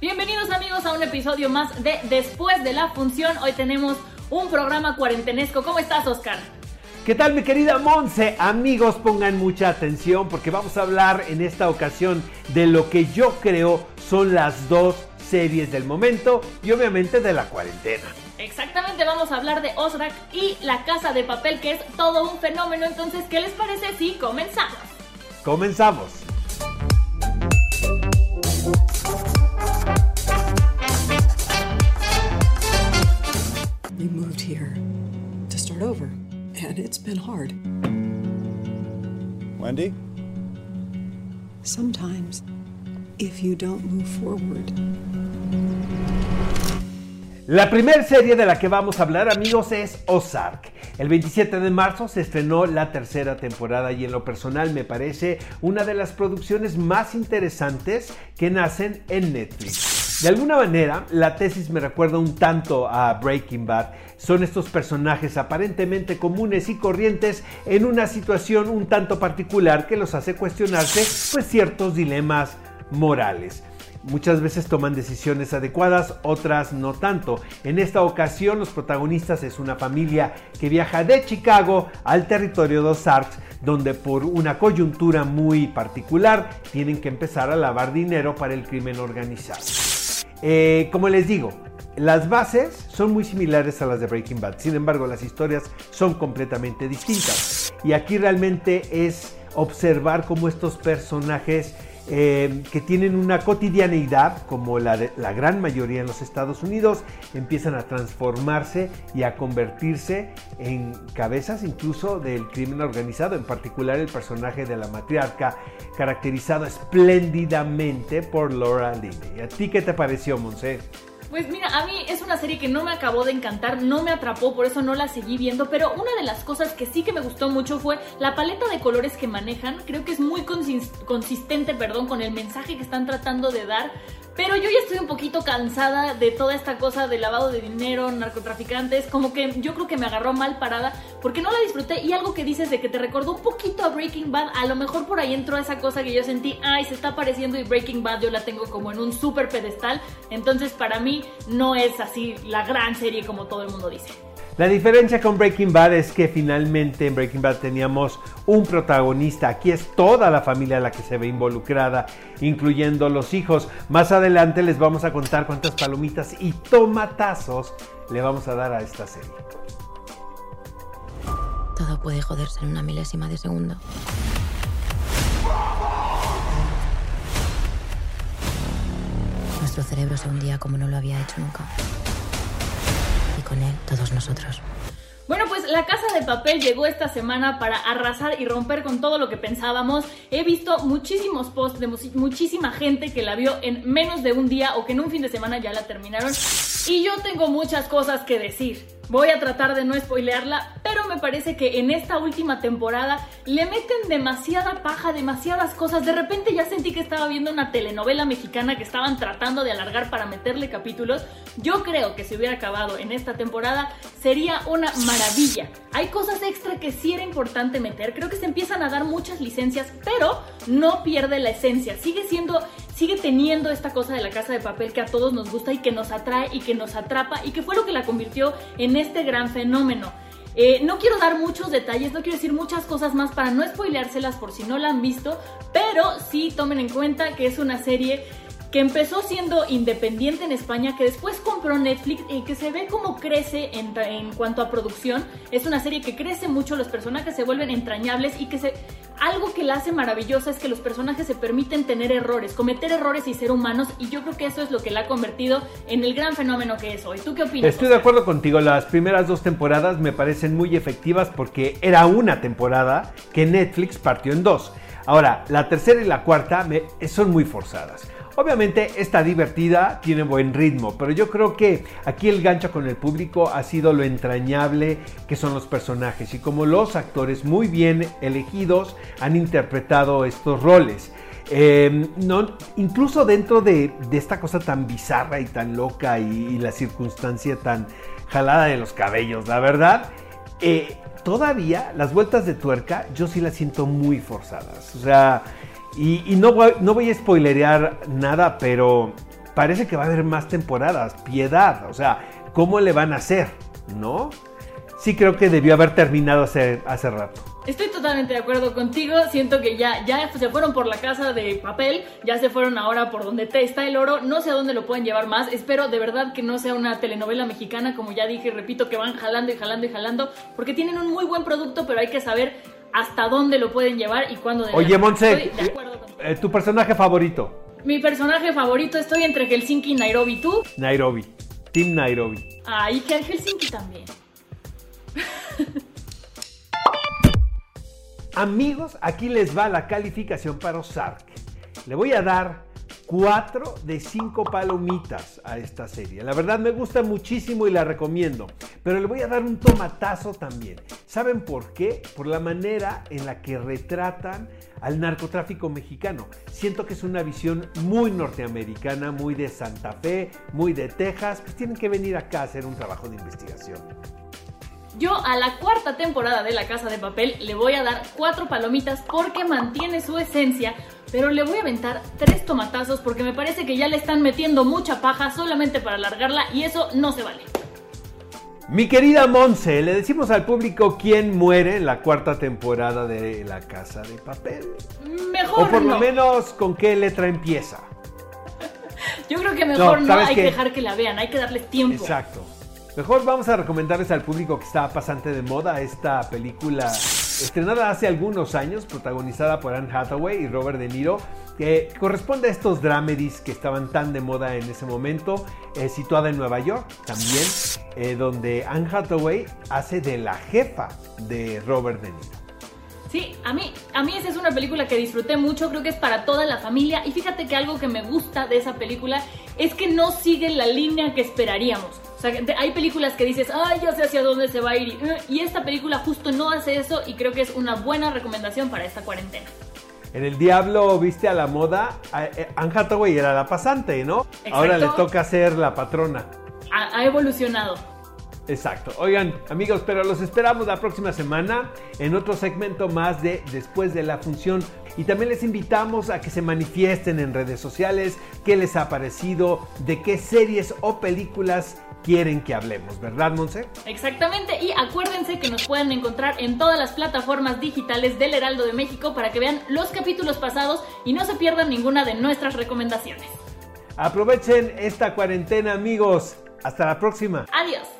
Bienvenidos amigos a un episodio más de Después de la Función. Hoy tenemos un programa cuarentenesco. ¿Cómo estás, Oscar? ¿Qué tal mi querida Monse? Amigos, pongan mucha atención porque vamos a hablar en esta ocasión de lo que yo creo son las dos series del momento y obviamente de la cuarentena. Exactamente, vamos a hablar de Ozrak y La Casa de Papel, que es todo un fenómeno. Entonces, ¿qué les parece si comenzamos? Comenzamos. Start over, and it's been hard. Wendy? Sometimes, if you don't move forward, La primera serie de la que vamos a hablar, amigos, es Ozark. El 27 de marzo se estrenó la tercera temporada y en lo personal me parece una de las producciones más interesantes que nacen en Netflix. De alguna manera, la tesis me recuerda un tanto a Breaking Bad. Son estos personajes aparentemente comunes y corrientes en una situación un tanto particular que los hace cuestionarse pues ciertos dilemas morales. Muchas veces toman decisiones adecuadas, otras no tanto. En esta ocasión los protagonistas es una familia que viaja de Chicago al territorio de Ozark, donde por una coyuntura muy particular tienen que empezar a lavar dinero para el crimen organizado. Eh, como les digo, las bases son muy similares a las de Breaking Bad, sin embargo las historias son completamente distintas. Y aquí realmente es observar cómo estos personajes eh, que tienen una cotidianeidad como la de la gran mayoría en los Estados Unidos, empiezan a transformarse y a convertirse en cabezas incluso del crimen organizado, en particular el personaje de la matriarca, caracterizado espléndidamente por Laura Linney. ¿A ti qué te pareció, Monse? Pues mira, a mí es una serie que no me acabó de encantar, no me atrapó, por eso no la seguí viendo, pero una de las cosas que sí que me gustó mucho fue la paleta de colores que manejan, creo que es muy consis- consistente, perdón, con el mensaje que están tratando de dar, pero yo ya estoy un poquito cansada de toda esta cosa de lavado de dinero, narcotraficantes, como que yo creo que me agarró mal parada porque no la disfruté y algo que dices de que te recordó un poquito a Breaking Bad, a lo mejor por ahí entró esa cosa que yo sentí, ay, se está pareciendo y Breaking Bad yo la tengo como en un super pedestal, entonces para mí no es así la gran serie como todo el mundo dice. La diferencia con Breaking Bad es que finalmente en Breaking Bad teníamos un protagonista. Aquí es toda la familia la que se ve involucrada, incluyendo los hijos. Más adelante les vamos a contar cuántas palomitas y tomatazos le vamos a dar a esta serie. Todo puede joderse en una milésima de segundo. Nuestro cerebro se hundía como no lo había hecho nunca. Con él, todos nosotros. Bueno, pues La Casa de Papel llegó esta semana para arrasar y romper con todo lo que pensábamos. He visto muchísimos posts de muchísima gente que la vio en menos de un día o que en un fin de semana ya la terminaron. Y yo tengo muchas cosas que decir. Voy a tratar de no spoilearla, pero me parece que en esta última temporada le meten demasiada paja, demasiadas cosas. De repente ya sentí que estaba viendo una telenovela mexicana que estaban tratando de alargar para meterle capítulos. Yo creo que si hubiera acabado en esta temporada sería una maravilla. Hay cosas extra que sí era importante meter. Creo que se empiezan a dar muchas licencias, pero no pierde la esencia. Sigue siendo, sigue teniendo esta cosa de la casa de papel que a todos nos gusta y que nos atrae y que nos atrapa y que fue lo que la convirtió en este gran fenómeno. Eh, no quiero dar muchos detalles, no quiero decir muchas cosas más para no spoileárselas por si no la han visto, pero sí tomen en cuenta que es una serie que empezó siendo independiente en España, que después compró Netflix y que se ve cómo crece en, en, cuanto a producción. Es una serie que crece mucho, los personajes se vuelven entrañables y que se algo que la hace maravillosa es que los personajes se permiten tener errores, cometer errores y ser humanos, y yo creo que eso es lo que la ha convertido en el gran fenómeno que es hoy. ¿Tú qué opinas? Estoy de acuerdo contigo, las primeras dos temporadas me parecen muy efectivas porque era una temporada que Netflix partió en dos. Ahora, la tercera y la cuarta me, son muy forzadas. Obviamente está divertida, tiene buen ritmo, pero yo creo que aquí el gancho con el público ha sido lo entrañable que son los personajes y como los actores muy bien elegidos han interpretado estos roles. Em, no, incluso dentro de, esta cosa tan bizarra y tan loca y, la circunstancia tan jalada de los cabellos, la verdad, eh, todavía las vueltas de tuerca yo sí las siento muy forzadas. O sea, y, no, voy, no voy a spoilerear nada, pero parece que va a haber más temporadas. Piedad, o sea, ¿cómo le van a hacer? ¿No? Sí creo que debió haber terminado hace, hace rato. Estoy totalmente de acuerdo contigo. Siento que ya, ya se fueron por la casa de papel, ya se fueron ahora por donde está el oro. No sé a dónde lo pueden llevar más. Espero de verdad que no sea una telenovela mexicana, como ya dije, repito, que van jalando y jalando y jalando, porque tienen un muy buen producto, pero hay que saber hasta dónde lo pueden llevar y cuándo Oye, Monse, eh, ¿tu personaje favorito? Mi personaje favorito, estoy entre Helsinki y Nairobi. ¿Tú? Nairobi. Team Nairobi. Ay, que Helsinki también. Amigos, aquí les va la calificación para Ozark. Le voy a dar 4 de 5 palomitas a esta serie. La verdad me gusta muchísimo y la recomiendo. Pero le voy a dar un tomatazo también. ¿Saben por qué? Por la manera en la que retratan al narcotráfico mexicano. Siento que es una visión muy norteamericana, muy de Santa Fe, muy de Texas. Pues tienen que venir acá a hacer un trabajo de investigación. Yo a la cuarta temporada de La Casa de Papel le voy a dar cuatro palomitas porque mantiene su esencia, pero le voy a aventar tres tomatazos porque me parece que ya le están metiendo mucha paja solamente para alargarla y eso no se vale. Mi querida Monse, le decimos al público quién muere en la cuarta temporada de La Casa de Papel. Mejor. O por lo menos con qué letra empieza. Yo creo que mejor no, hay que dejar que la vean, hay que darles tiempo. Exacto. Mejor vamos a recomendarles al público que está pasante de moda esta película estrenada hace algunos años, protagonizada por Anne Hathaway y Robert De Niro, que corresponde a estos dramedies que estaban tan de moda en ese momento, eh, situada en Nueva York también, eh, donde Anne Hathaway hace de la jefa de Robert De Niro. Sí, a mí, a mí esa es una película que disfruté mucho, creo que es para toda la familia y fíjate que algo que me gusta de esa película es que no sigue la línea que esperaríamos. O sea, hay películas que dices, ay, ya sé hacia dónde se va a ir. Y esta película justo no hace eso y creo que es una buena recomendación para esta cuarentena. En El Diablo viste a la moda, eh, Anne Hathaway era la pasante, ¿no? Ahora le toca ser la patrona. ha evolucionado. Exacto. Oigan, amigos, pero los esperamos la próxima semana en otro segmento más de Después de la Función. Y también les invitamos a que se manifiesten en redes sociales qué les ha parecido, de qué series o películas quieren que hablemos, ¿verdad, Monse? Exactamente, y acuérdense que nos pueden encontrar en todas las plataformas digitales del Heraldo de México para que vean los capítulos pasados y no se pierdan ninguna de nuestras recomendaciones. Aprovechen esta cuarentena, amigos. Hasta la próxima. Adiós.